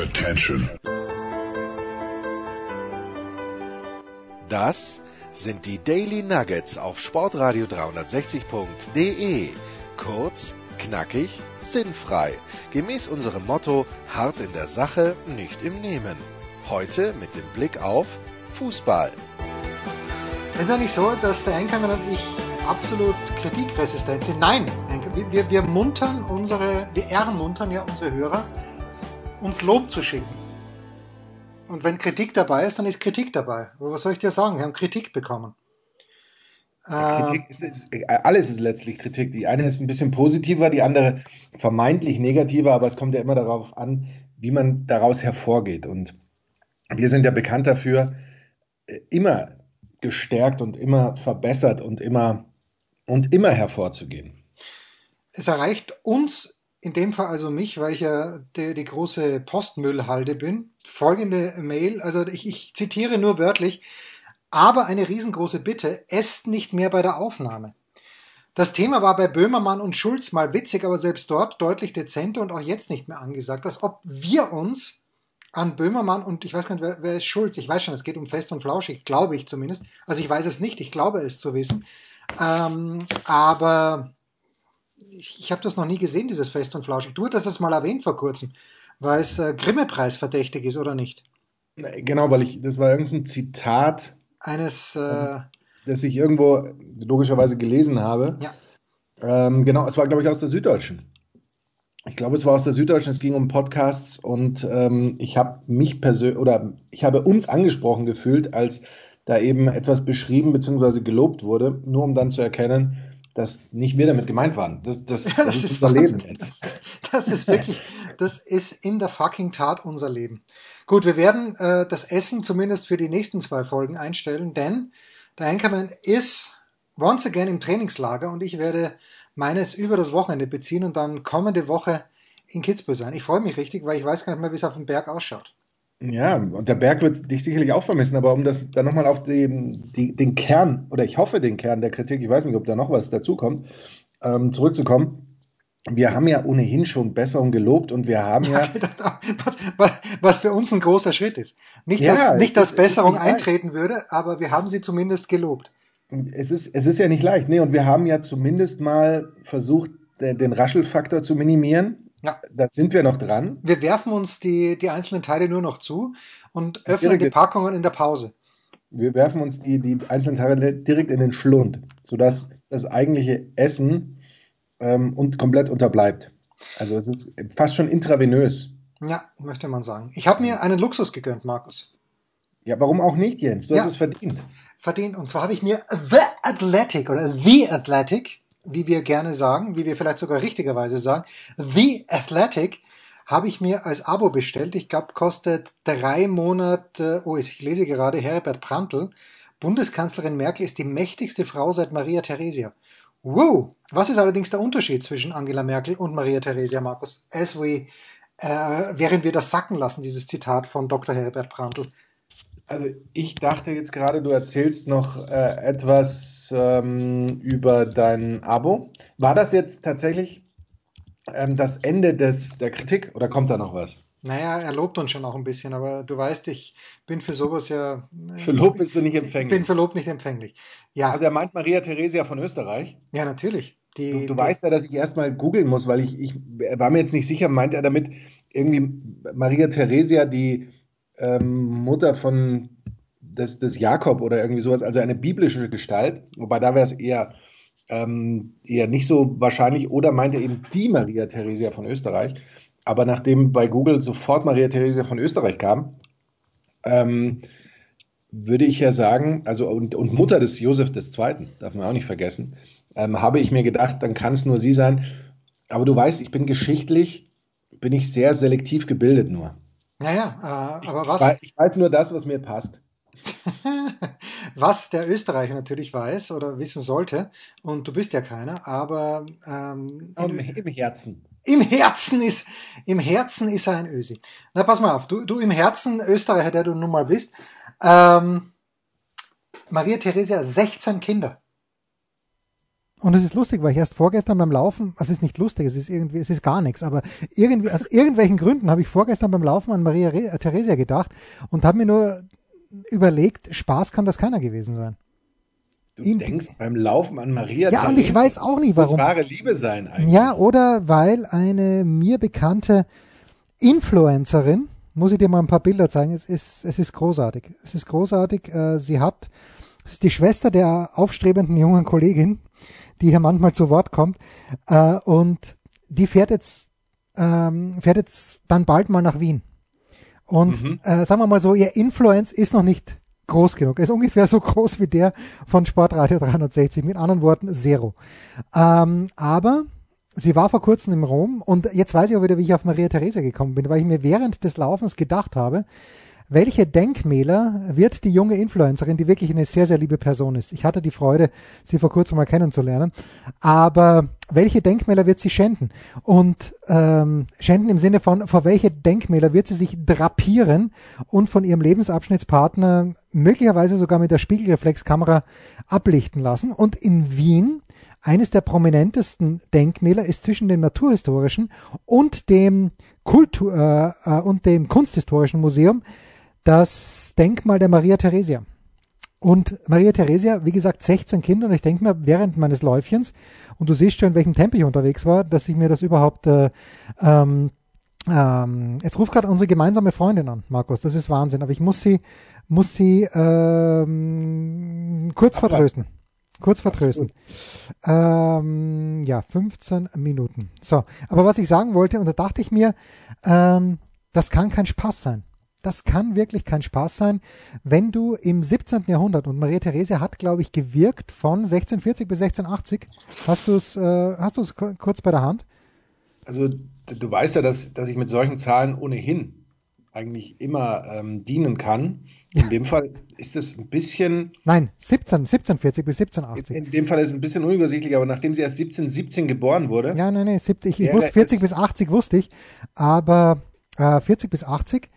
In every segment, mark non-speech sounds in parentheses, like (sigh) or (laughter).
Attention. Das sind die Daily Nuggets auf Sportradio 360.de. Kurz, knackig, sinnfrei. Gemäß unserem Motto: hart in der Sache, nicht im Nehmen. Heute mit dem Blick auf Fußball. Es ist ja nicht so, dass der Einkommen und ich absolut kritikresistent sind. Nein, wir, wir muntern unsere, wir ermuntern ja unsere Hörer, uns Lob zu schicken. Und wenn Kritik dabei ist, dann ist Kritik dabei. Aber was soll ich dir sagen? Wir haben Kritik bekommen. Kritik ist, ist, alles ist letztlich Kritik. Die eine ist ein bisschen positiver, die andere vermeintlich negativer, aber es kommt ja immer darauf an, wie man daraus hervorgeht. Und wir sind ja bekannt dafür, äh, immer gestärkt und immer verbessert und immer und immer hervorzugehen. Es erreicht uns, in dem Fall also mich, weil ich ja die, die große Postmüllhalde bin, folgende Mail, also ich, ich zitiere nur wörtlich, aber eine riesengroße Bitte, esst nicht mehr bei der Aufnahme. Das Thema war bei Böhmermann und Schulz mal witzig, aber selbst dort deutlich dezenter und auch jetzt nicht mehr angesagt, als ob wir uns an Böhmermann und ich weiß gar nicht, wer, wer ist Schulz? Ich weiß schon, es geht um Fest und Flauschig, glaube ich zumindest. Also ich weiß es nicht, ich glaube es zu wissen. Ähm, aber ich, ich habe das noch nie gesehen, dieses Fest und Flauschig. Du hattest das mal erwähnt vor kurzem, weil es äh, Grimme-Preis verdächtig ist, oder nicht? Genau, weil ich, das war irgendein Zitat eines, äh, das ich irgendwo logischerweise gelesen habe. Ja. Ähm, genau, es war, glaube ich, aus der Süddeutschen. Ich glaube, es war aus der Süddeutschen, es ging um Podcasts und ähm, ich habe mich persönlich oder ich habe uns angesprochen gefühlt, als da eben etwas beschrieben bzw. gelobt wurde, nur um dann zu erkennen, dass nicht wir damit gemeint waren. Das, das, ja, (laughs) das, das ist unser Leben jetzt. Das, das, ist wirklich, das ist in der fucking Tat unser Leben. Gut, wir werden äh, das Essen zumindest für die nächsten zwei Folgen einstellen, denn der Anchorman ist once again im Trainingslager und ich werde meines über das Wochenende beziehen und dann kommende Woche in Kitzbühel sein. Ich freue mich richtig, weil ich weiß gar nicht mehr, wie es auf dem Berg ausschaut. Ja, und der Berg wird dich sicherlich auch vermissen, aber um das dann nochmal auf den, die, den Kern, oder ich hoffe den Kern der Kritik, ich weiß nicht, ob da noch was dazukommt, ähm, zurückzukommen. Wir haben ja ohnehin schon Besserung gelobt und wir haben ja. (laughs) was, was, was, für uns ein großer Schritt ist. Nicht, dass, ja, nicht, dass Besserung eintreten würde, aber wir haben sie zumindest gelobt. Es ist, es ist ja nicht leicht, nee, und wir haben ja zumindest mal versucht, den Raschelfaktor zu minimieren. Ja. Da sind wir noch dran. Wir werfen uns die, die einzelnen Teile nur noch zu und öffnen direkt, die Packungen in der Pause. Wir werfen uns die, die einzelnen Teile direkt in den Schlund, sodass das eigentliche Essen ähm, und komplett unterbleibt. Also es ist fast schon intravenös. Ja, möchte man sagen. Ich habe mir einen Luxus gegönnt, Markus. Ja, warum auch nicht, Jens? Du ja, hast es verdient. Verdient. Und zwar habe ich mir The Athletic oder The Athletic wie wir gerne sagen, wie wir vielleicht sogar richtigerweise sagen, The Athletic habe ich mir als Abo bestellt. Ich glaube, kostet drei Monate, oh, ich lese gerade Herbert Prantl. Bundeskanzlerin Merkel ist die mächtigste Frau seit Maria Theresia. Wow! Was ist allerdings der Unterschied zwischen Angela Merkel und Maria Theresia, Markus? As we, äh, während wir das sacken lassen, dieses Zitat von Dr. Herbert Prantl. Also ich dachte jetzt gerade, du erzählst noch äh, etwas ähm, über dein Abo. War das jetzt tatsächlich ähm, das Ende des, der Kritik oder kommt da noch was? Naja, er lobt uns schon auch ein bisschen, aber du weißt, ich bin für sowas ja. Äh, für Lob bist du nicht empfänglich. Ich bin für Lob nicht empfänglich. Ja. Also er meint Maria Theresia von Österreich. Ja, natürlich. Die, du, du die, weißt ja, dass ich erstmal googeln muss, weil ich, ich war mir jetzt nicht sicher, meint er damit irgendwie Maria Theresia, die ähm, Mutter von des, des Jakob oder irgendwie sowas, also eine biblische Gestalt, wobei da wäre es eher, ähm, eher nicht so wahrscheinlich, oder meinte eben die Maria Theresia von Österreich. Aber nachdem bei Google sofort Maria Theresia von Österreich kam, ähm, würde ich ja sagen, also und, und Mutter des Josef II., darf man auch nicht vergessen, ähm, habe ich mir gedacht, dann kann es nur sie sein. Aber du weißt, ich bin geschichtlich, bin ich sehr selektiv gebildet nur. Naja, äh, aber was? Ich weiß, ich weiß nur das, was mir passt. (laughs) was der Österreicher natürlich weiß oder wissen sollte, und du bist ja keiner, aber ähm, in, im Herzen. Im Herzen ist, im Herzen ist er ein Ösi. Na, pass mal auf, du, du im Herzen Österreicher, der du nun mal bist, ähm, Maria Theresia 16 Kinder. Und es ist lustig, weil ich erst vorgestern beim Laufen, also es ist nicht lustig, es ist irgendwie, es ist gar nichts, aber irgendwie, aus irgendwelchen Gründen habe ich vorgestern beim Laufen an Maria Re Theresia gedacht und habe mir nur überlegt, Spaß kann das keiner gewesen sein. Du In, denkst beim Laufen an Maria Ja, und ich weiß auch nicht, warum. Wahre Liebe sein eigentlich. Ja, oder weil eine mir bekannte Influencerin, muss ich dir mal ein paar Bilder zeigen, es ist, es ist großartig. Es ist großartig. Äh, sie hat, es ist die Schwester der aufstrebenden jungen Kollegin, die hier manchmal zu Wort kommt. Äh, und die fährt jetzt, ähm, fährt jetzt dann bald mal nach Wien. Und mhm. äh, sagen wir mal so, ihr Influence ist noch nicht groß genug. Er ist ungefähr so groß wie der von Sportradio 360. Mit anderen Worten, Zero. Ähm, aber sie war vor kurzem in Rom und jetzt weiß ich auch wieder, wie ich auf Maria Theresa gekommen bin, weil ich mir während des Laufens gedacht habe, welche Denkmäler wird die junge Influencerin, die wirklich eine sehr, sehr liebe Person ist? Ich hatte die Freude, sie vor kurzem mal kennenzulernen. Aber welche Denkmäler wird sie schänden? Und ähm, schänden im Sinne von, vor welche Denkmäler wird sie sich drapieren und von ihrem Lebensabschnittspartner möglicherweise sogar mit der Spiegelreflexkamera ablichten lassen? Und in Wien eines der prominentesten Denkmäler ist zwischen dem naturhistorischen und dem Kultur äh, äh und dem kunsthistorischen Museum das Denkmal der Maria Theresia. Und Maria Theresia, wie gesagt, 16 Kinder und ich denke mir während meines Läufchens, und du siehst schon, in welchem Tempo ich unterwegs war, dass ich mir das überhaupt äh, ähm, ähm, jetzt ruft gerade unsere gemeinsame Freundin an, Markus. Das ist Wahnsinn. Aber ich muss sie, muss sie ähm, kurz Aber vertrösten. Kurz vertrösten. Ähm, ja, 15 Minuten. So, aber was ich sagen wollte, und da dachte ich mir, ähm, das kann kein Spaß sein das kann wirklich kein Spaß sein, wenn du im 17. Jahrhundert, und Maria Theresia hat, glaube ich, gewirkt von 1640 bis 1680. Hast du es äh, hast du's kurz bei der Hand? Also du weißt ja, dass, dass ich mit solchen Zahlen ohnehin eigentlich immer ähm, dienen kann. In dem Fall ist es ein bisschen. Nein, 17, 1740 bis 1780. In dem Fall ist es ein bisschen unübersichtlich, aber nachdem sie erst 1717 geboren wurde. Ja, nein, nein, 70, ich, ich wusste 40 bis 80 wusste ich, aber äh, 40 bis 80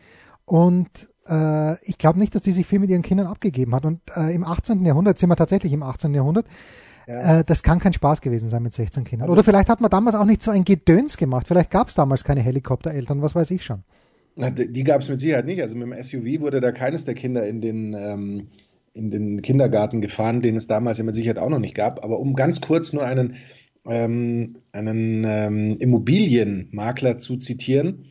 und äh, ich glaube nicht, dass die sich viel mit ihren Kindern abgegeben hat. Und äh, im 18. Jahrhundert sind wir tatsächlich im 18. Jahrhundert. Ja. Äh, das kann kein Spaß gewesen sein mit 16 Kindern. Also Oder vielleicht hat man damals auch nicht so ein Gedöns gemacht. Vielleicht gab es damals keine Helikoptereltern, was weiß ich schon. Na, die gab es mit Sicherheit nicht. Also mit dem SUV wurde da keines der Kinder in den, ähm, in den Kindergarten gefahren, den es damals ja mit Sicherheit auch noch nicht gab. Aber um ganz kurz nur einen, ähm, einen ähm, Immobilienmakler zu zitieren,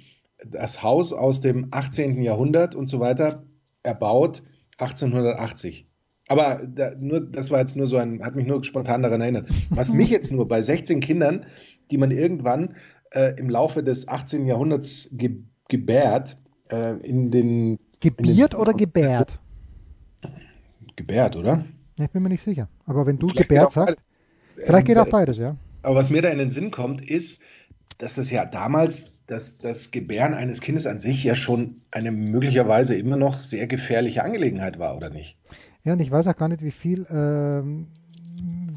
das Haus aus dem 18. Jahrhundert und so weiter erbaut 1880. Aber da, nur, das war jetzt nur so ein, hat mich nur spontan daran erinnert. Was (laughs) mich jetzt nur bei 16 Kindern, die man irgendwann äh, im Laufe des 18. Jahrhunderts ge gebärt, äh, in den. Gebiert oder gebärt? Gebärt, oder? Ja, ich bin mir nicht sicher. Aber wenn du vielleicht gebärt sagst, vielleicht geht auch beides, ja. Aber was mir da in den Sinn kommt, ist, dass das ja damals dass das Gebären eines Kindes an sich ja schon eine möglicherweise immer noch sehr gefährliche Angelegenheit war, oder nicht? Ja, und ich weiß auch gar nicht, wie viel, ähm,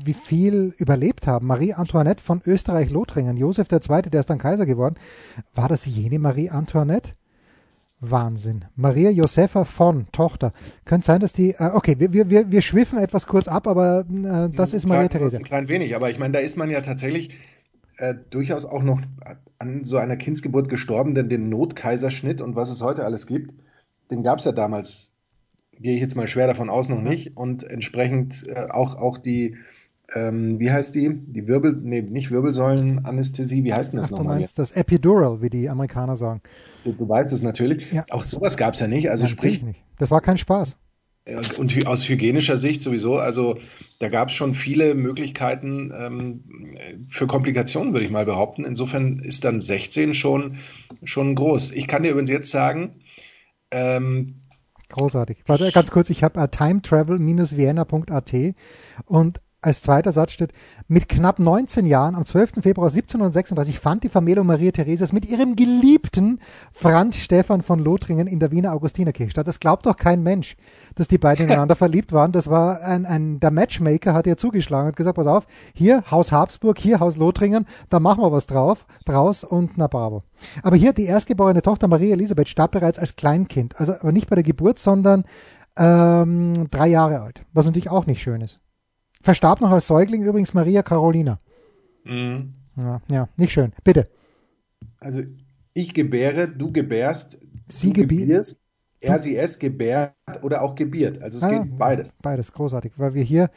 wie viel überlebt haben. Marie Antoinette von Österreich-Lothringen, Josef II., der ist dann Kaiser geworden. War das jene Marie Antoinette? Wahnsinn. Maria Josefa von, Tochter. Könnte sein, dass die, äh, okay, wir, wir, wir schwiffen etwas kurz ab, aber äh, das ist Maria Therese. Ein klein wenig, aber ich meine, da ist man ja tatsächlich äh, durchaus auch noch an so einer Kindsgeburt gestorben, denn den Notkaiserschnitt und was es heute alles gibt, den gab es ja damals, gehe ich jetzt mal schwer davon aus, noch nicht. Und entsprechend äh, auch, auch die, ähm, wie heißt die? Die Wirbel, nee, nicht Wirbelsäulenanästhesie, wie heißt denn das nochmal? Du meinst das Epidural, wie die Amerikaner sagen. Du, du weißt es natürlich. Ja. Auch sowas gab es ja nicht. Also ja, sprich. Nicht. Das war kein Spaß. Und aus hygienischer Sicht sowieso, also da gab es schon viele Möglichkeiten ähm, für Komplikationen, würde ich mal behaupten. Insofern ist dann 16 schon, schon groß. Ich kann dir übrigens jetzt sagen, ähm, Großartig. Warte, ganz kurz, ich habe uh, timetravel-vienna.at und als zweiter Satz steht, mit knapp 19 Jahren, am 12. Februar 1736, fand die Familie Maria Theresias mit ihrem geliebten Franz Stephan von Lothringen in der Wiener Augustinerkirche statt. Das glaubt doch kein Mensch, dass die beiden ineinander (laughs) verliebt waren. Das war ein, ein, der Matchmaker hat ihr zugeschlagen und gesagt, pass auf, hier Haus Habsburg, hier Haus Lothringen, da machen wir was drauf, draus und na bravo. Aber hier die erstgeborene Tochter Maria Elisabeth starb bereits als Kleinkind. Also aber nicht bei der Geburt, sondern ähm, drei Jahre alt, was natürlich auch nicht schön ist. Verstarb noch als Säugling übrigens Maria Carolina. Mhm. Ja, ja, nicht schön. Bitte. Also ich gebäre, du gebärst, Sie du gebi- gebierst, er, sie, es gebärt oder auch gebiert. Also es Ah, geht beides. Beides, großartig, weil wir hier,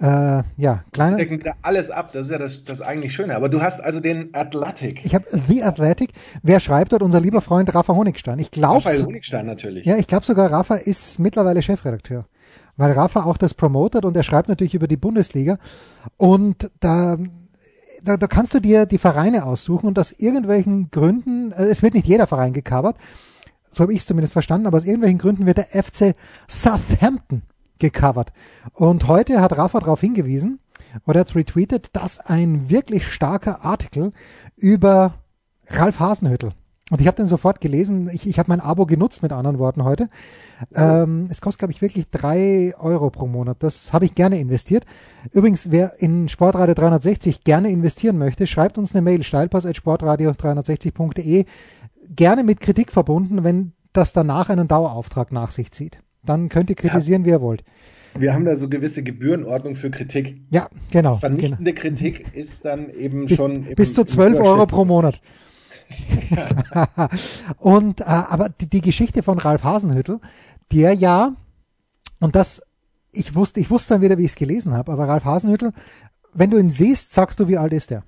äh, ja, kleine, Decken wieder alles ab, das ist ja das, das eigentlich Schöne. Aber du hast also den Athletic. ich habe The Athletic. Wer schreibt dort? Unser lieber Freund Rafa Honigstein. Ich glaube, Raphael Honigstein natürlich. ja, ich glaube sogar Rafa ist mittlerweile Chefredakteur, weil Rafa auch das promotet und er schreibt natürlich über die Bundesliga und da da, da kannst du dir die Vereine aussuchen und aus irgendwelchen Gründen, äh, es wird nicht jeder Verein gecovert, so habe ich es zumindest verstanden, aber aus irgendwelchen Gründen wird der FC Southampton gecovert. Und heute hat Rafa darauf hingewiesen, oder hat retweetet, dass ein wirklich starker Artikel über Ralf Hasenhüttel. Und ich habe den sofort gelesen. Ich, ich habe mein Abo genutzt, mit anderen Worten heute. Ähm, es kostet, glaube ich, wirklich drei Euro pro Monat. Das habe ich gerne investiert. Übrigens, wer in Sportradio 360 gerne investieren möchte, schreibt uns eine Mail, steilpass.sportradio360.de. Gerne mit Kritik verbunden, wenn das danach einen Dauerauftrag nach sich zieht. Dann könnt ihr kritisieren, wie ihr wollt. Wir haben da so gewisse Gebührenordnung für Kritik. Ja, genau. genau. Vernichtende Kritik ist dann eben Bis, schon bis zu im 12 Euro pro Monat. (laughs) und äh, aber die, die Geschichte von Ralf Hasenhüttel, der ja, und das, ich wusste, ich wusste dann wieder, wie ich es gelesen habe, aber Ralf Hasenhüttel, wenn du ihn siehst, sagst du, wie alt ist der?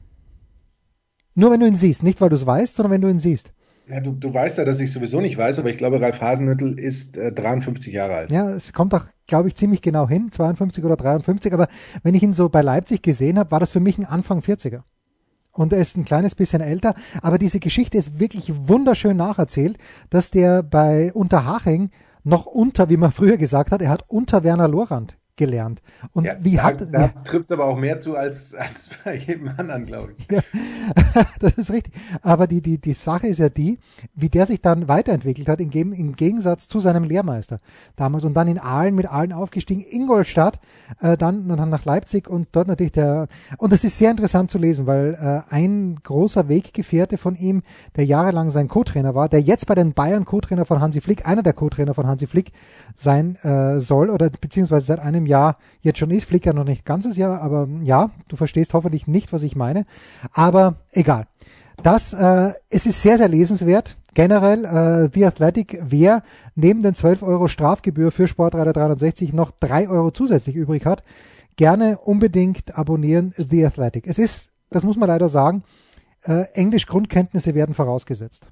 Nur wenn du ihn siehst, nicht weil du es weißt, sondern wenn du ihn siehst. Ja, du, du weißt ja, dass ich sowieso nicht weiß, aber ich glaube, Ralf Hasenhüttl ist äh, 53 Jahre alt. Ja, es kommt auch, glaube ich, ziemlich genau hin, 52 oder 53, aber wenn ich ihn so bei Leipzig gesehen habe, war das für mich ein Anfang 40er. Und er ist ein kleines bisschen älter, aber diese Geschichte ist wirklich wunderschön nacherzählt, dass der bei Unterhaching noch unter, wie man (laughs) früher gesagt hat, er hat unter Werner Lorand gelernt. Und Ja, wie da, hat, da trifft es aber auch mehr zu als, (laughs) als bei jedem anderen, glaube ich. (laughs) das ist richtig. Aber die, die, die Sache ist ja die, wie der sich dann weiterentwickelt hat, im, im Gegensatz zu seinem Lehrmeister damals und dann in Aalen mit Aalen aufgestiegen, Ingolstadt, äh, dann, dann nach Leipzig und dort natürlich der, und das ist sehr interessant zu lesen, weil äh, ein großer Weggefährte von ihm, der jahrelang sein Co-Trainer war, der jetzt bei den Bayern Co-Trainer von Hansi Flick, einer der Co-Trainer von Hansi Flick sein äh, soll oder beziehungsweise seit einem Jahr jetzt schon ist, Flick ja noch nicht ganzes Jahr, aber ja, du verstehst hoffentlich nicht, was ich meine, aber egal. Das, äh, es ist sehr, sehr lesenswert. Generell, äh, The Athletic, wer neben den 12 Euro Strafgebühr für Sportreiter 360 noch 3 Euro zusätzlich übrig hat, gerne unbedingt abonnieren The Athletic. Es ist, das muss man leider sagen, äh, Englisch-Grundkenntnisse werden vorausgesetzt.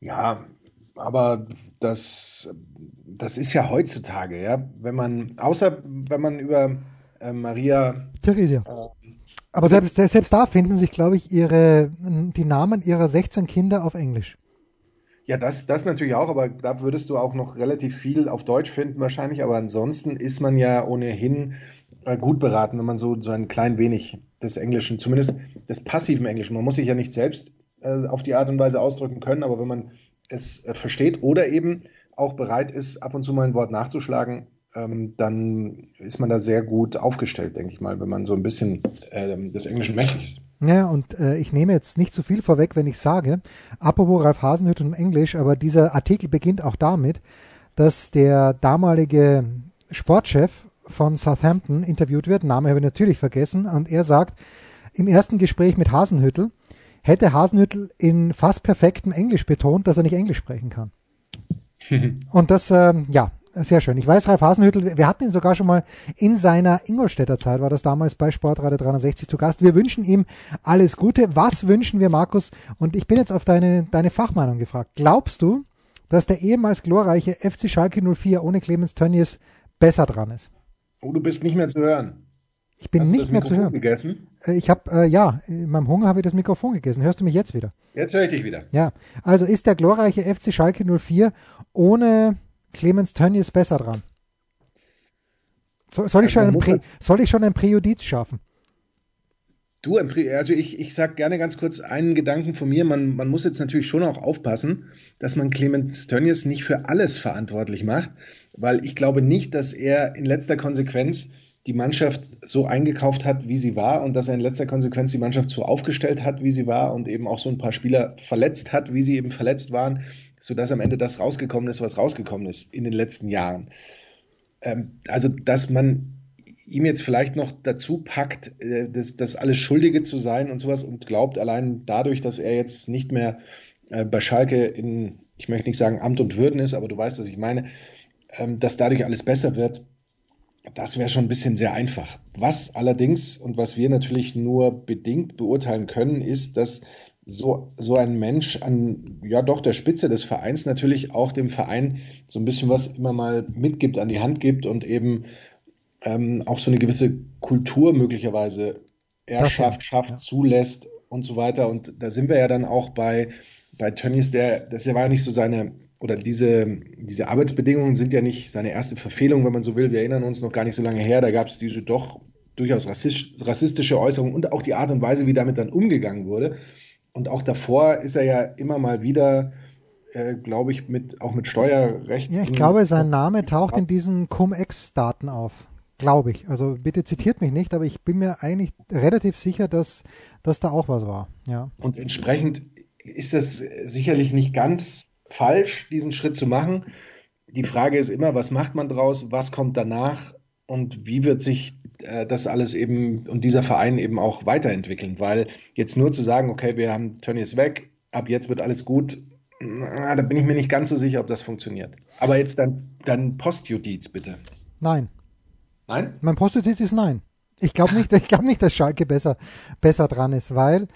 Ja, aber das, das ist ja heutzutage, ja. Wenn man, außer wenn man über äh, Maria, Theresia. Aber selbst, selbst da finden sich, glaube ich, ihre, die Namen ihrer 16 Kinder auf Englisch. ja, das, das natürlich auch, aber da würdest du auch noch relativ viel auf Deutsch finden wahrscheinlich, aber ansonsten ist man ja ohnehin äh, gut beraten, wenn man so, so ein klein wenig des Englischen, zumindest des passiven Englischen, man muss sich ja nicht selbst äh, auf die Art und Weise ausdrücken können, aber wenn man es äh, versteht oder eben auch bereit ist, ab und zu mal ein Wort nachzuschlagen, ähm, dann ist man da sehr gut aufgestellt, denke ich mal, wenn man so ein bisschen ähm, des Englischen mächtig ist. Ja, und äh, ich nehme jetzt nicht zu viel vorweg, wenn ich sage, apropos Ralf Hasenhüttl und Englisch, aber dieser Artikel beginnt auch damit, dass der damalige Sportchef von Southampton interviewt wird, Name habe ich natürlich vergessen, und er sagt, im ersten Gespräch mit Hasenhüttl hätte Hasenhüttl in fast perfektem Englisch betont, dass er nicht Englisch sprechen kann. (laughs) Und das, ähm, ja, sehr schön. Ich weiß, Ralf Hasenhüttl, wir hatten ihn sogar schon mal in seiner Ingolstädter Zeit, war das damals bei Sportradio 360 zu Gast. Wir wünschen ihm alles Gute. Was wünschen wir, Markus? Und ich bin jetzt auf deine, deine Fachmeinung gefragt. Glaubst du, dass der ehemals glorreiche FC Schalke 04 ohne Clemens Tönnies besser dran ist? Oh, du bist nicht mehr zu hören. Ich bin Hast nicht mehr zu hören. gegessen? Äh, Ich habe, äh, ja, in meinem Hunger habe ich das Mikrofon gegessen. Hörst du mich jetzt wieder? Jetzt höre ich dich wieder. Ja, also ist der glorreiche FC Schalke 04 ohne Clemens Tönnies besser dran? So, soll, ich Also schon halt- soll ich schon ein Präjudiz schaffen? Du, also ich, ich sag gerne ganz kurz einen Gedanken von mir. Man, man muss jetzt natürlich schon auch aufpassen, dass man Clemens Tönnies nicht für alles verantwortlich macht, weil ich glaube nicht, dass er in letzter Konsequenz die Mannschaft so eingekauft hat, wie sie war und dass er in letzter Konsequenz die Mannschaft so aufgestellt hat, wie sie war und eben auch so ein paar Spieler verletzt hat, wie sie eben verletzt waren, sodass am Ende das rausgekommen ist, was rausgekommen ist in den letzten Jahren. ähm, also dass man ihm jetzt vielleicht noch dazu packt, äh, das, das alles Schuldige zu sein und sowas und glaubt allein dadurch, dass er jetzt nicht mehr äh, bei Schalke in, ich möchte nicht sagen Amt und Würden ist, aber du weißt, was ich meine, ähm, dass dadurch alles besser wird, das wäre schon ein bisschen sehr einfach. Was allerdings und was wir natürlich nur bedingt beurteilen können, ist, dass so, so ein Mensch an, ja doch, der Spitze des Vereins natürlich auch dem Verein so ein bisschen was immer mal mitgibt, an die Hand gibt und eben ähm, auch so eine gewisse Kultur möglicherweise erschafft, schafft, zulässt und so weiter. Und da sind wir ja dann auch bei, bei Tönnies, der, das war ja nicht so seine, oder diese, diese Arbeitsbedingungen sind ja nicht seine erste Verfehlung, wenn man so will. Wir erinnern uns noch gar nicht so lange her, da gab es diese doch durchaus rassistische Äußerungen und auch die Art und Weise, wie damit dann umgegangen wurde. Und auch davor ist er ja immer mal wieder, äh, glaube ich, mit, auch mit Steuerrecht. Ja, ich glaube, sein Name taucht in diesen Cum-Ex-Daten auf. Glaube ich. Also bitte zitiert mich nicht, aber ich bin mir eigentlich relativ sicher, dass, dass da auch was war. Ja. Und entsprechend ist es sicherlich nicht ganz falsch, diesen Schritt zu machen. Die Frage ist immer, was macht man draus, was kommt danach und wie wird sich äh, das alles eben und dieser Verein eben auch weiterentwickeln, weil jetzt nur zu sagen, okay, wir haben Tönnies weg, ab jetzt wird alles gut, na, da bin ich mir nicht ganz so sicher, ob das funktioniert. Aber jetzt dann, dann Postjudiz bitte. Nein. Nein? Mein Postjudiz ist nein. Ich glaube nicht, ich glaube nicht, dass Schalke besser, besser dran ist, weil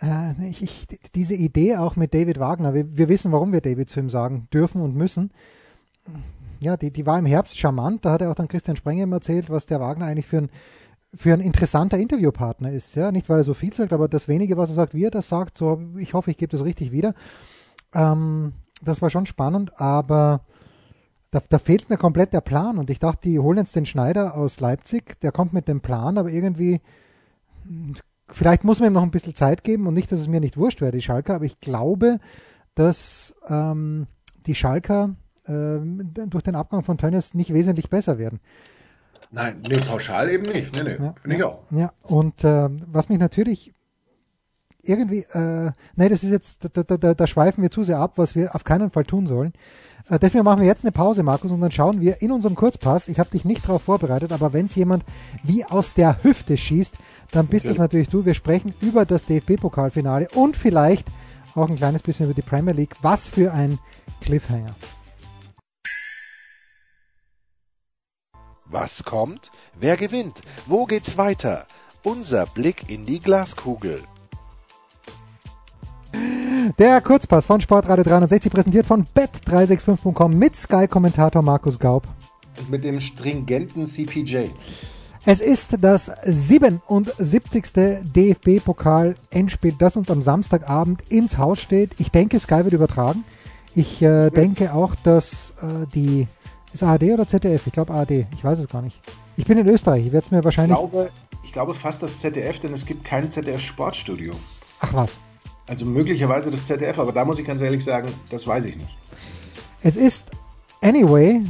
äh, ich, ich, diese Idee auch mit David Wagner, wir, wir wissen, warum wir David zu ihm sagen dürfen und müssen ja, die, die war im Herbst charmant. Da hat er auch dann Christian Sprenger erzählt, was der Wagner eigentlich für ein, für ein interessanter Interviewpartner ist. Ja, nicht weil er so viel sagt, aber das wenige, was er sagt, wie er das sagt, so, ich hoffe, ich gebe das richtig wieder. Ähm, das war schon spannend, aber da, da fehlt mir komplett der Plan. Und ich dachte, die holen jetzt den Schneider aus Leipzig, der kommt mit dem Plan, aber irgendwie, vielleicht muss man ihm noch ein bisschen Zeit geben und nicht, dass es mir nicht wurscht wäre, die Schalker, aber ich glaube, dass ähm, die Schalker ähm, durch den Abgang von Tönnies nicht wesentlich besser werden. Nein, nee, pauschal eben nicht. Nee, nee, ja, finde ich auch. Ja, und äh, was mich natürlich irgendwie, äh, nee, das ist jetzt, da, da, da, schweifen wir zu sehr ab, was wir auf keinen Fall tun sollen. Äh, deswegen machen wir jetzt eine Pause, Markus, und dann schauen wir in unserem Kurzpass. Ich habe dich nicht darauf vorbereitet, aber wenn es jemand wie aus der Hüfte schießt, dann bist es natürlich du. Wir sprechen über das DFB-Pokalfinale und vielleicht auch ein kleines bisschen über die Premier League. Was für ein Cliffhanger. Was kommt? Wer gewinnt? Wo geht's weiter? Unser Blick in die Glaskugel. Der Kurzpass von Sportradio 360 präsentiert von bet365.com mit Sky-Kommentator Markus Gaub. Und mit dem stringenten CPJ. Es ist das 77. DFB-Pokal-Endspiel, das uns am Samstagabend ins Haus steht. Ich denke, Sky wird übertragen. Ich äh, denke auch, dass äh, die ist ARD oder ZDF? Ich glaube ARD. Ich weiß es gar nicht. Ich bin in Österreich. Ich werde es mir wahrscheinlich. Ich glaube, ich glaube fast das ZDF, denn es gibt kein ZDF-Sportstudio. Ach was. Also möglicherweise das ZDF, aber da muss ich ganz ehrlich sagen, das weiß ich nicht. Es ist anyway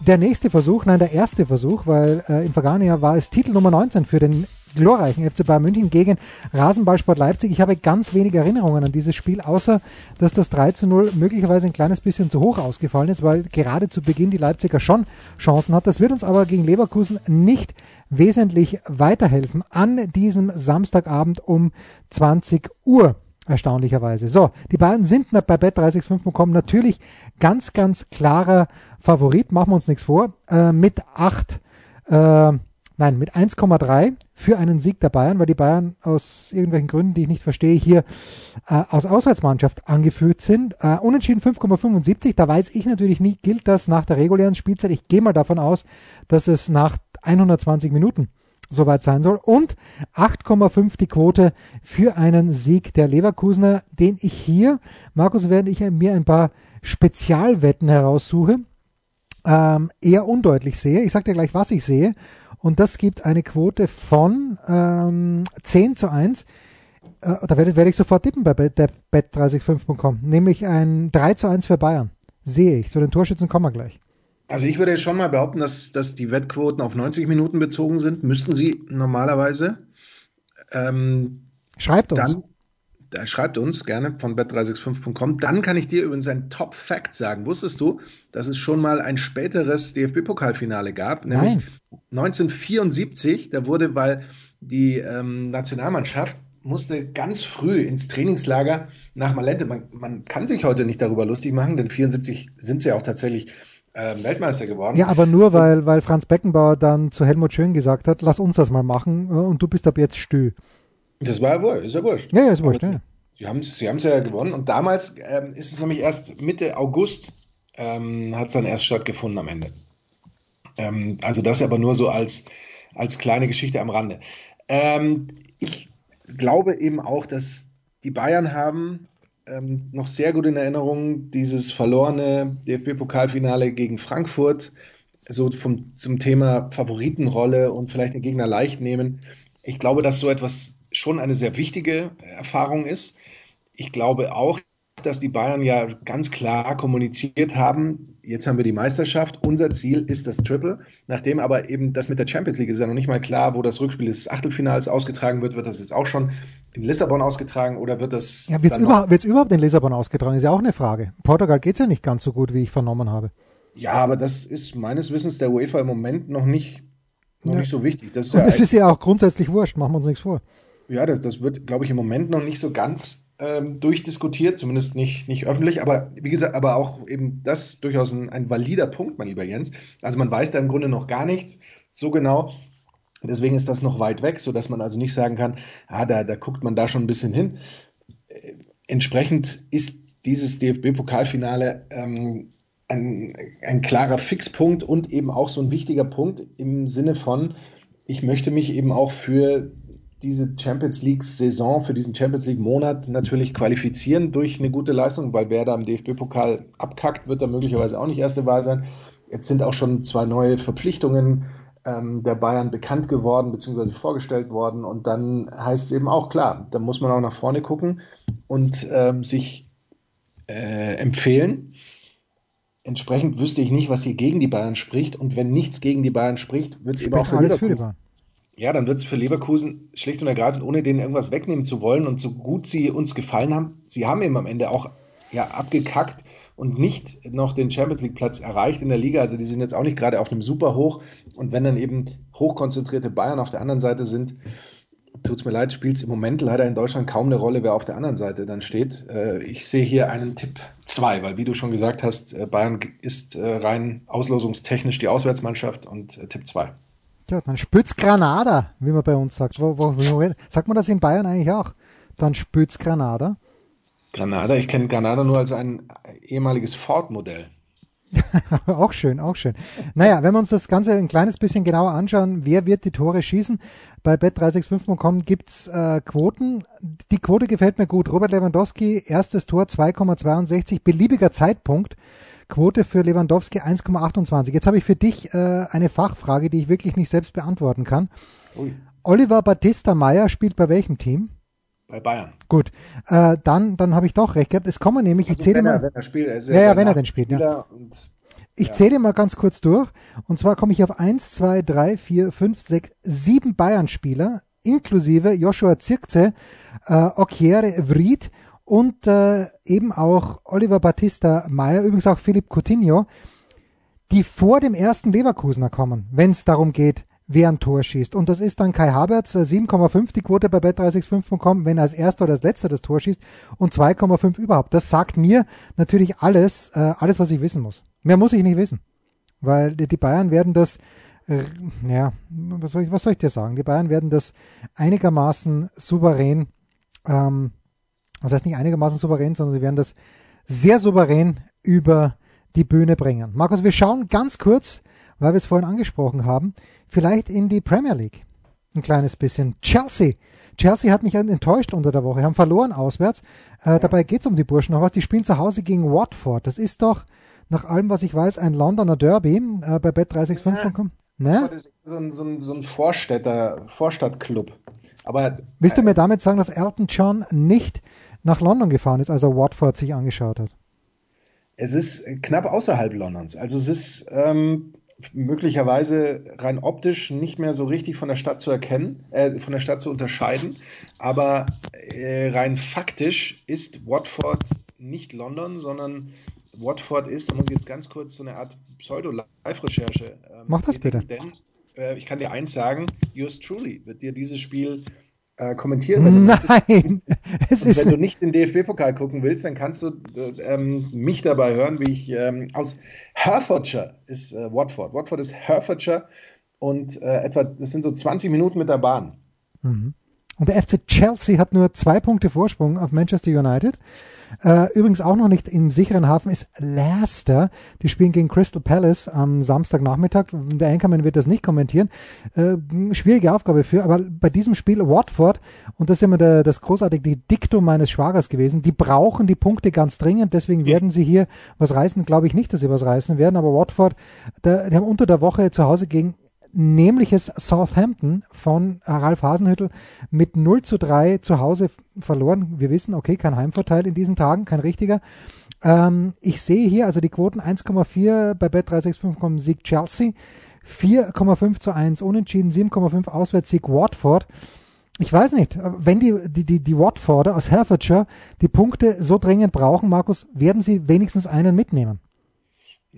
der nächste Versuch, nein, der erste Versuch, weil äh, im vergangenen Jahr war es Titel Nummer 19 für den glorreichen FC Bayern München gegen Rasenballsport Leipzig. Ich habe ganz wenig Erinnerungen an dieses Spiel, außer dass das 3 zu 0 möglicherweise ein kleines bisschen zu hoch ausgefallen ist, weil gerade zu Beginn die Leipziger schon Chancen hat. Das wird uns aber gegen Leverkusen nicht wesentlich weiterhelfen an diesem Samstagabend um 20 Uhr. Erstaunlicherweise. So, die beiden sind bei bet365.com natürlich ganz, ganz klarer Favorit, machen wir uns nichts vor, äh, mit 8 äh, Nein, mit 1,3 für einen Sieg der Bayern, weil die Bayern aus irgendwelchen Gründen, die ich nicht verstehe, hier äh, aus Auswärtsmannschaft angeführt sind. Äh, unentschieden 5,75, da weiß ich natürlich nie, gilt das nach der regulären Spielzeit. Ich gehe mal davon aus, dass es nach 120 Minuten soweit sein soll. Und 8,5 die Quote für einen Sieg der Leverkusener, den ich hier, Markus, während ich mir ein paar Spezialwetten heraussuche, ähm, eher undeutlich sehe. Ich sage dir gleich, was ich sehe. Und das gibt eine Quote von ähm, 10 zu 1. Äh, da werde, werde ich sofort tippen bei bet365.com. Nämlich ein 3 zu 1 für Bayern. Sehe ich. Zu den Torschützen kommen wir gleich. Also ich würde schon mal behaupten, dass, dass die Wettquoten auf 90 Minuten bezogen sind. Müssten sie normalerweise. Ähm, Schreibt uns. Dann, da schreibt uns gerne von bet365.com. Dann kann ich dir übrigens ein Top-Fact sagen. Wusstest du, dass es schon mal ein späteres DFB-Pokalfinale gab? Nämlich Nein. 1974. Da wurde, weil die ähm, Nationalmannschaft musste ganz früh ins Trainingslager nach Malente. Man, man kann sich heute nicht darüber lustig machen, denn 74 sind sie ja auch tatsächlich äh, Weltmeister geworden. Ja, aber nur weil, weil Franz Beckenbauer dann zu Helmut Schön gesagt hat, lass uns das mal machen äh, und du bist ab jetzt stü. Das war ja wohl, ist ja wurscht. Ja, ja, ist wurscht, ja. Sie haben es sie ja gewonnen und damals ähm, ist es nämlich erst Mitte August ähm, hat es dann erst stattgefunden am Ende. Ähm, also das aber nur so als, als kleine Geschichte am Rande. Ähm, ich glaube eben auch, dass die Bayern haben ähm, noch sehr gut in Erinnerung dieses verlorene DFB-Pokalfinale gegen Frankfurt, so vom, zum Thema Favoritenrolle und vielleicht den Gegner leicht nehmen. Ich glaube, dass so etwas schon eine sehr wichtige Erfahrung ist. Ich glaube auch, dass die Bayern ja ganz klar kommuniziert haben, jetzt haben wir die Meisterschaft, unser Ziel ist das Triple. Nachdem aber eben das mit der Champions League ist ja noch nicht mal klar, wo das Rückspiel des Achtelfinals ausgetragen wird, wird das jetzt auch schon in Lissabon ausgetragen oder wird das. Ja, wird es überhaupt, überhaupt in Lissabon ausgetragen? Ist ja auch eine Frage. Portugal geht es ja nicht ganz so gut, wie ich vernommen habe. Ja, aber das ist meines Wissens der UEFA im Moment noch nicht, noch ja. nicht so wichtig. Das ist, Und ja das ist ja auch grundsätzlich wurscht, machen wir uns nichts vor. Ja, das, das wird, glaube ich, im Moment noch nicht so ganz ähm, durchdiskutiert, zumindest nicht, nicht öffentlich, aber wie gesagt, aber auch eben das durchaus ein, ein valider Punkt, mein lieber Jens. Also man weiß da im Grunde noch gar nichts so genau. Deswegen ist das noch weit weg, sodass man also nicht sagen kann, ah, da, da guckt man da schon ein bisschen hin. Äh, entsprechend ist dieses DFB-Pokalfinale ähm, ein, ein klarer Fixpunkt und eben auch so ein wichtiger Punkt im Sinne von, ich möchte mich eben auch für diese Champions League-Saison, für diesen Champions League-Monat natürlich qualifizieren durch eine gute Leistung, weil wer da im DFB-Pokal abkackt, wird da möglicherweise auch nicht erste Wahl sein. Jetzt sind auch schon zwei neue Verpflichtungen ähm, der Bayern bekannt geworden bzw. vorgestellt worden und dann heißt es eben auch klar, da muss man auch nach vorne gucken und ähm, sich äh, empfehlen. Entsprechend wüsste ich nicht, was hier gegen die Bayern spricht und wenn nichts gegen die Bayern spricht, wird es eben auch für Leverkusen ja, dann wird es für Leverkusen schlicht und ergreifend, ohne denen irgendwas wegnehmen zu wollen und so gut sie uns gefallen haben, sie haben eben am Ende auch ja, abgekackt und nicht noch den Champions League Platz erreicht in der Liga. Also die sind jetzt auch nicht gerade auf einem super hoch. Und wenn dann eben hochkonzentrierte Bayern auf der anderen Seite sind, tut es mir leid, spielt es im Moment leider in Deutschland kaum eine Rolle, wer auf der anderen Seite dann steht. Äh, ich sehe hier einen Tipp 2, weil wie du schon gesagt hast, äh, Bayern ist äh, rein auslosungstechnisch die Auswärtsmannschaft und Tipp 2. Ja, dann spütz Granada, wie man bei uns sagt. Wo, wo, wo, sagt man das in Bayern eigentlich auch? Dann spütz Granada. Granada, ich kenne Granada nur als ein ehemaliges Ford-Modell. (laughs) auch schön, auch schön. Naja, wenn wir uns das Ganze ein kleines bisschen genauer anschauen, wer wird die Tore schießen? Bei bet365.com gibt's äh, Quoten. Die Quote gefällt mir gut. Robert Lewandowski, erstes Tor 2,62, beliebiger Zeitpunkt. Quote für Lewandowski 1,28. Jetzt habe ich für dich äh, eine Fachfrage, die ich wirklich nicht selbst beantworten kann. Ui. Oliver Battista Meyer spielt bei welchem Team? Bei Bayern. Gut, äh, dann, dann habe ich doch recht gehabt. Es kommen nämlich, also ich zähle mal. Wenn er spielt, er ja, ja, wenn er denn spielt. Ja. Und, ich ja. zähle mal ganz kurz durch. Und zwar komme ich auf 1, 2, 3, 4, 5, 6, 7 Bayern-Spieler, inklusive Joshua Zirkze, äh, Okiere Vried und äh, eben auch Oliver Battista Meyer, übrigens auch Philipp Coutinho, die vor dem ersten Leverkusener kommen, wenn es darum geht, wer ein Tor schießt. Und das ist dann Kai Havertz, 7,5 äh, die Quote bei bet365.com, wenn er als erster oder als letzter das Tor schießt und 2,5 überhaupt. Das sagt mir natürlich alles, äh, alles, was ich wissen muss. Mehr muss ich nicht wissen. Weil die Bayern werden das, äh, ja, was soll, ich, was soll ich dir sagen? Die Bayern werden das einigermaßen souverän ähm, das heißt nicht einigermaßen souverän, sondern sie werden das sehr souverän über die Bühne bringen. Markus, wir schauen ganz kurz, weil wir es vorhin angesprochen haben, vielleicht in die Premier League. Ein kleines bisschen. Chelsea. Chelsea hat mich enttäuscht unter der Woche, haben verloren auswärts. Äh, dabei geht es um die Burschen noch was. Die spielen zu Hause gegen Watford. Das ist doch, nach allem, was ich weiß, ein Londoner Derby äh, bei bet365.com. Ne? Das ist so ein, so ein, so ein Vorstädter, Vorstadtclub. Aber, Willst du mir damit sagen, dass Elton John nicht nach London gefahren ist, als er Watford sich angeschaut hat? Es ist knapp außerhalb Londons. Also es ist, ähm, möglicherweise rein optisch nicht mehr so richtig von der Stadt zu erkennen, äh, von der Stadt zu unterscheiden. Aber äh, rein faktisch ist Watford nicht London, sondern Watford ist, da muss ich jetzt ganz kurz so eine Art Pseudo-Live-Recherche. Ähm, Mach das bitte. Denn äh, ich kann dir eins sagen, yours truly wird dir dieses Spiel äh, kommentieren. Wenn Nein, du (laughs) es ist wenn du nicht den DFB-Pokal gucken willst, dann kannst du äh, ähm, mich dabei hören, wie ich ähm, aus Herefordshire ist äh, Watford. Watford ist Herefordshire und äh, etwa, das sind so 20 Minuten mit der Bahn. Mhm. Und der FC Chelsea hat nur zwei Punkte Vorsprung auf Manchester United. Äh, übrigens auch noch nicht im sicheren Hafen ist Leicester. Die spielen gegen Crystal Palace am Samstagnachmittag. Der Anchorman wird das nicht kommentieren. Äh, schwierige Aufgabe für, aber bei diesem Spiel Watford, und das ist immer der, das großartige Diktum meines Schwagers gewesen, die brauchen die Punkte ganz dringend, deswegen werden sie hier was reißen, glaube ich nicht, dass sie was reißen werden, aber Watford, da, die haben unter der Woche zu Hause gegen nämliches Southampton von Ralf Hasenhüttel mit 0 zu 3 zu Hause verloren. Wir wissen, okay, kein Heimvorteil in diesen Tagen, kein richtiger. Ähm, ich sehe hier also die Quoten 1,4 bei Bet365 kommen Sieg Chelsea, 4,5 zu 1 unentschieden, 7,5 Auswärtssieg Watford. Ich weiß nicht, wenn die, die, die, die Watforder aus Herefordshire die Punkte so dringend brauchen, Markus, werden sie wenigstens einen mitnehmen.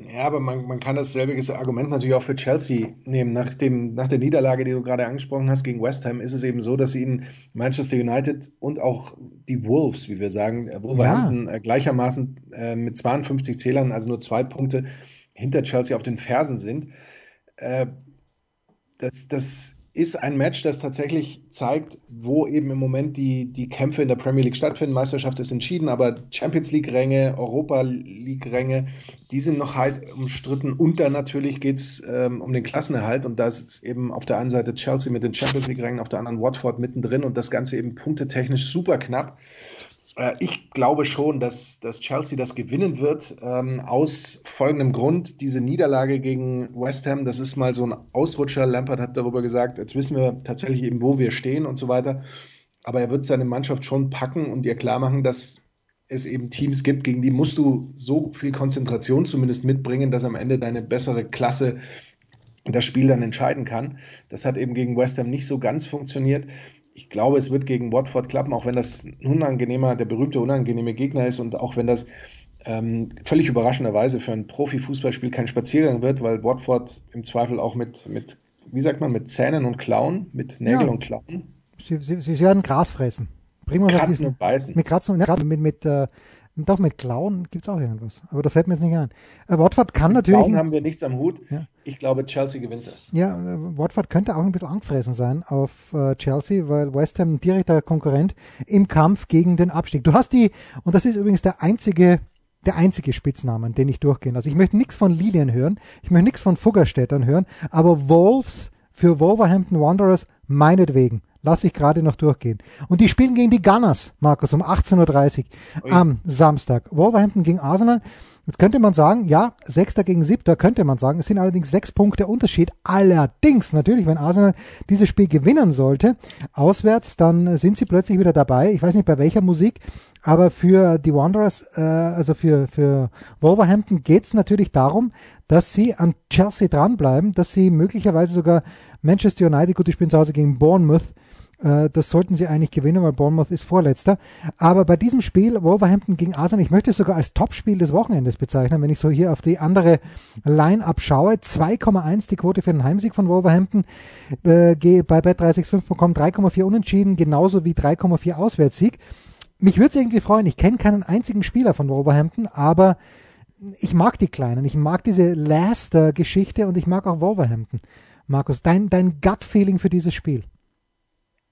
Ja, aber man, man kann dasselbe Argument natürlich auch für Chelsea nehmen. Nach, dem, nach der Niederlage, die du gerade angesprochen hast gegen West Ham, ist es eben so, dass ihnen Manchester United und auch die Wolves, wie wir sagen, äh, Wolverhampton ja. Äh, gleichermaßen äh, mit 52 Zählern, also nur zwei Punkte hinter Chelsea auf den Fersen sind. Äh, das, das ist ein Match, das tatsächlich zeigt, wo eben im Moment die, die Kämpfe in der Premier League stattfinden. Meisterschaft ist entschieden, aber Champions League-Ränge, Europa League-Ränge, die sind noch halt umstritten. Und dann natürlich geht es ähm, um den Klassenerhalt. Und da ist eben auf der einen Seite Chelsea mit den Champions League-Rängen, auf der anderen Watford mittendrin und das Ganze eben punktetechnisch super knapp. Äh, ich glaube schon, dass, dass Chelsea das gewinnen wird. Ähm, aus folgendem Grund, diese Niederlage gegen West Ham, das ist mal so ein Ausrutscher. Lampard hat darüber gesagt, jetzt wissen wir tatsächlich eben, wo wir stehen und so weiter. Aber er wird seine Mannschaft schon packen und ihr klar machen, dass es eben Teams gibt, gegen die musst du so viel Konzentration zumindest mitbringen, dass am Ende deine bessere Klasse das Spiel dann entscheiden kann. Das hat eben gegen West Ham nicht so ganz funktioniert ich glaube, es wird gegen Watford klappen, auch wenn das ein unangenehmer, der berühmte unangenehme Gegner ist und auch wenn das ähm, völlig überraschenderweise für ein Profifußballspiel kein Spaziergang wird, weil Watford im Zweifel auch mit, mit wie sagt man, mit Zähnen und Klauen, mit Nägeln ja. und Klauen. Sie, sie, sie werden Gras fressen. Bringen wir Kratzen und beißen. Mit Kratzen und mit, mit, äh, doch, mit Klauen gibt es auch irgendwas. Aber da fällt mir jetzt nicht ein. Äh, Watford kann mit natürlich. Klauen haben wir nichts am Hut. Ja. Ich glaube, Chelsea gewinnt das. Ja, äh, Watford könnte auch ein bisschen angefressen sein auf äh, Chelsea, weil West Ham ein direkter Konkurrent im Kampf gegen den Abstieg. Du hast die, und das ist übrigens der einzige der einzige Spitznamen, den ich durchgehe. Also ich möchte nichts von Lilien hören, ich möchte nichts von Fuggerstädtern hören, aber Wolves für Wolverhampton Wanderers meinetwegen. Lass ich gerade noch durchgehen. Und die spielen gegen die Gunners, Markus, um 18.30 Uhr am Samstag. Wolverhampton gegen Arsenal. Jetzt könnte man sagen, ja, Sechster gegen Siebter könnte man sagen. Es sind allerdings sechs Punkte Unterschied. Allerdings, natürlich, wenn Arsenal dieses Spiel gewinnen sollte, auswärts, dann sind sie plötzlich wieder dabei. Ich weiß nicht bei welcher Musik, aber für die Wanderers, äh, also für, für Wolverhampton geht es natürlich darum, dass sie an Chelsea dranbleiben, dass sie möglicherweise sogar Manchester United, gut, die spielen zu Hause gegen Bournemouth, das sollten sie eigentlich gewinnen, weil Bournemouth ist Vorletzter. Aber bei diesem Spiel, Wolverhampton gegen Arsenal, ich möchte es sogar als Topspiel des Wochenendes bezeichnen, wenn ich so hier auf die andere Line-Up schaue. 2,1 die Quote für den Heimsieg von Wolverhampton. Äh, bei Bet365 bekommen 3,4 Unentschieden, genauso wie 3,4 Auswärtssieg. Mich würde es irgendwie freuen. Ich kenne keinen einzigen Spieler von Wolverhampton, aber ich mag die Kleinen. Ich mag diese Laster-Geschichte und ich mag auch Wolverhampton. Markus, dein, dein Gut-Feeling für dieses Spiel?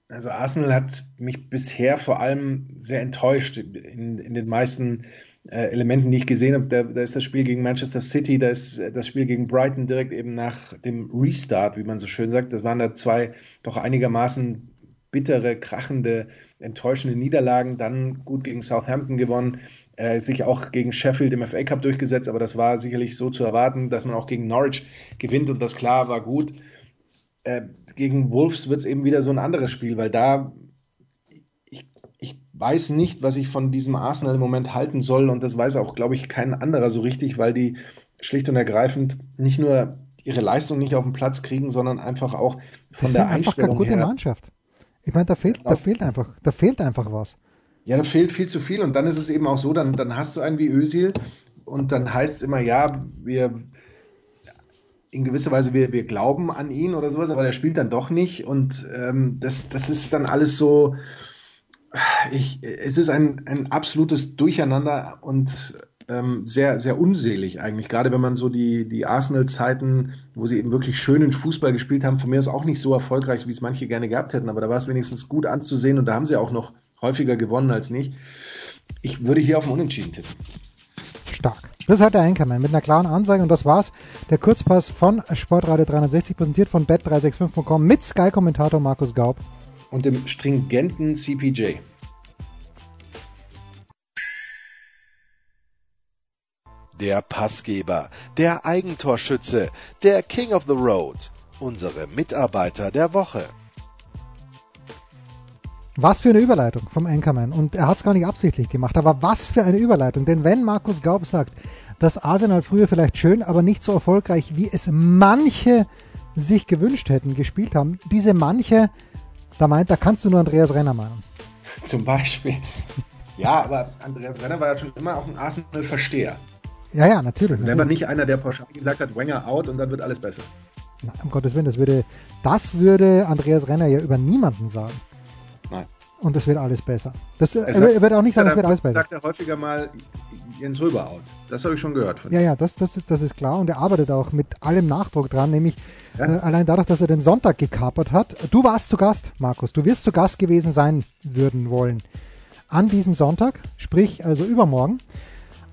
Also Arsenal hat mich bisher vor allem sehr enttäuscht in, in den meisten äh, Elementen, die ich gesehen habe. Da, da, ist das Spiel gegen Manchester City, da ist das Spiel gegen Brighton direkt eben nach dem Restart, wie man so schön sagt. Das waren da zwei doch einigermaßen bittere, krachende, enttäuschende Niederlagen. Dann gut gegen Southampton gewonnen, äh, sich auch gegen Sheffield im FA Cup durchgesetzt, aber das war sicherlich so zu erwarten, dass man auch gegen Norwich gewinnt und das klar war gut. Äh, gegen Wolves wird es eben wieder so ein anderes Spiel, weil da ich, ich weiß nicht, was ich von diesem Arsenal im Moment halten soll und das weiß auch, glaube ich, kein anderer so richtig, weil die schlicht und ergreifend nicht nur ihre Leistung nicht auf den Platz kriegen, sondern einfach auch von das der sind einfach Einstellung keine gute. Mannschaft. Ich meine, da fehlt, da fehlt einfach, da fehlt einfach was. Ja, da fehlt viel zu viel und dann ist es eben auch so, dann, dann hast du einen wie Özil und dann heißt es immer, ja, wir in gewisser Weise, wir, wir glauben an ihn oder sowas, aber der spielt dann doch nicht und ähm, das, das ist dann alles so, ich, es ist ein, ein absolutes Durcheinander und ähm, sehr, sehr unselig eigentlich, gerade wenn man so die, die Arsenal-Zeiten, wo sie eben wirklich schönen Fußball gespielt haben, von mir aus auch nicht so erfolgreich, wie es manche gerne gehabt hätten, aber da war es wenigstens gut anzusehen und da haben sie auch noch häufiger gewonnen als nicht. Ich würde hier auf den Unentschieden tippen. Stark. Das hat der Einkommen mit einer klaren Ansage und das war's. Der Kurzpass von Sportradio 360 präsentiert von bet365.com mit Sky-Kommentator Markus Gaub. Und dem stringenten CPJ. Der Passgeber, der Eigentorschütze, der King of the Road, unsere Mitarbeiter der Woche. Was für eine Überleitung vom Anchorman. Und er hat es gar nicht absichtlich gemacht, aber was für eine Überleitung. Denn wenn Markus Gaub sagt, dass Arsenal früher vielleicht schön, aber nicht so erfolgreich, wie es manche sich gewünscht hätten, gespielt haben, diese manche, da meint, da kannst du nur Andreas Renner meinen. Zum Beispiel. Ja, aber Andreas Renner war ja schon immer auch ein Arsenal-Versteher. Ja, ja, natürlich. Also der war nicht einer, der pauschal gesagt hat, Wenger out und dann wird alles besser. Na, um Gottes Willen, das würde, das würde Andreas Renner ja über niemanden sagen. Nein. Und es wird alles besser. Das, Er sagt- er wird auch nicht sagen, es wird alles besser. sagt er häufiger mal Jens Röber out. Das habe ich schon gehört. Ja, ja, das, das, das ist klar. Und er arbeitet auch mit allem Nachdruck dran, nämlich Ja. äh, allein dadurch, dass er den Sonntag gekapert hat. Du warst zu Gast, Markus. Du wirst zu Gast gewesen sein würden wollen. An diesem Sonntag, sprich also übermorgen.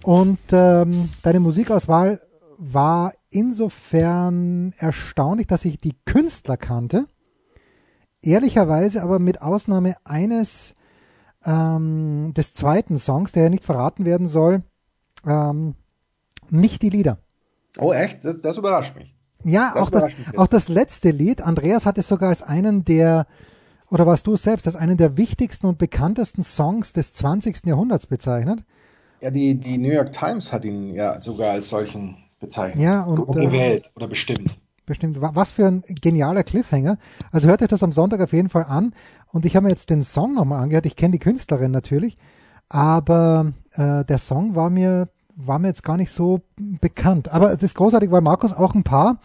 Und ähm, deine Musikauswahl war insofern erstaunlich, dass ich die Künstler kannte. Ehrlicherweise aber mit Ausnahme eines ähm, des zweiten Songs, der ja nicht verraten werden soll, ähm, nicht die Lieder. Oh, echt? Das, das überrascht mich. Ja, Das auch, das, auch das letzte Lied. Andreas hat es sogar als einen der, oder warst du selbst, als einen der wichtigsten und bekanntesten Songs des 20. Jahrhunderts bezeichnet. Ja, die, die New York Times hat ihn ja sogar als solchen bezeichnet. Ja, und, äh, gewählt oder bestimmt. Bestimmt. Wa- Was für ein genialer Cliffhanger. Also hört euch das am Sonntag auf jeden Fall an. Und ich habe mir jetzt den Song nochmal angehört. Ich kenne die Künstlerin natürlich. Aber äh, der Song war mir, war mir jetzt gar nicht so bekannt. Aber es ist großartig, weil Markus auch ein paar,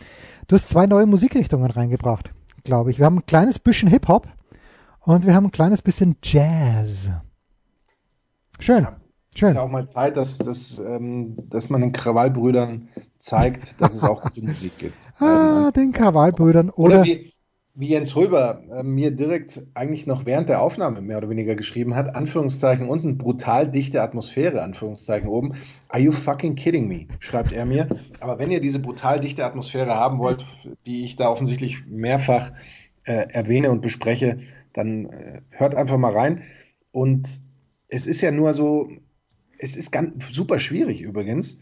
du hast zwei neue Musikrichtungen reingebracht, glaube ich. Wir haben ein kleines bisschen Hip-Hop und wir haben ein kleines bisschen Jazz. Schön. Es Schön. ist ja auch mal Zeit, dass, dass, ähm, dass man den Krawallbrüdern zeigt, dass es auch gute (laughs) Musik gibt. Ähm, Ah, den Krawallbrüdern Oder, oder, wie, wie Jens Röber äh, mir direkt eigentlich noch während der Aufnahme mehr oder weniger geschrieben hat, Anführungszeichen unten, brutal dichte Atmosphäre, Anführungszeichen oben. Are you fucking kidding me? schreibt er mir. Aber wenn ihr diese brutal dichte Atmosphäre haben wollt, die ich da offensichtlich mehrfach äh, erwähne und bespreche, dann äh, hört einfach mal rein. Und es ist ja nur so, es ist ganz super schwierig übrigens,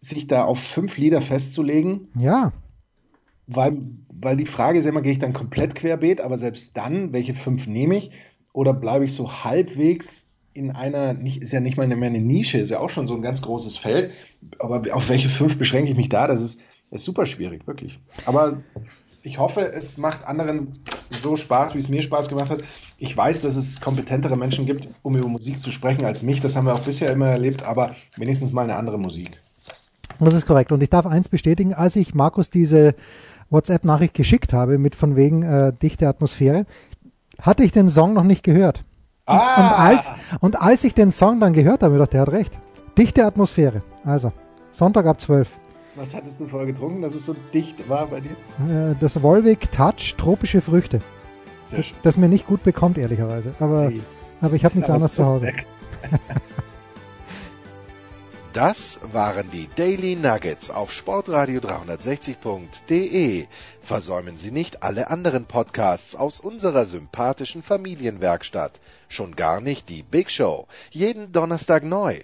sich da auf fünf Lieder festzulegen, ja, weil, weil die Frage ist immer, gehe ich dann komplett querbeet, aber selbst dann, welche fünf nehme ich? Oder bleibe ich so halbwegs in einer, nicht, ist ja nicht mal mehr eine Nische, ist ja auch schon so ein ganz großes Feld, aber auf welche fünf beschränke ich mich da? Das ist, das ist super schwierig, wirklich. Aber ich hoffe, es macht anderen so Spaß, wie es mir Spaß gemacht hat. Ich weiß, dass es kompetentere Menschen gibt, um über Musik zu sprechen als mich. Das haben wir auch bisher immer erlebt, aber wenigstens mal eine andere Musik. Das ist korrekt. Und ich darf eins bestätigen, als ich Markus diese WhatsApp-Nachricht geschickt habe mit von wegen äh, dichte Atmosphäre, hatte ich den Song noch nicht gehört. Und, und, als, und als ich den Song dann gehört habe, dachte ich, der hat recht. Dichte Atmosphäre. Also, Sonntag ab 12. Was hattest du vorher getrunken, dass es so dicht war bei dir? Äh, das Volvic Touch, tropische Früchte. Sehr Das, schön. das mir nicht gut bekommt, ehrlicherweise. Aber, Hey, aber ich habe nichts (laughs) anderes es zu Hause. weg. (laughs) Das waren die Daily Nuggets auf Sportradio 360.de. Versäumen Sie nicht alle anderen Podcasts aus unserer sympathischen Familienwerkstatt. Schon gar nicht die Big Show. Jeden Donnerstag neu.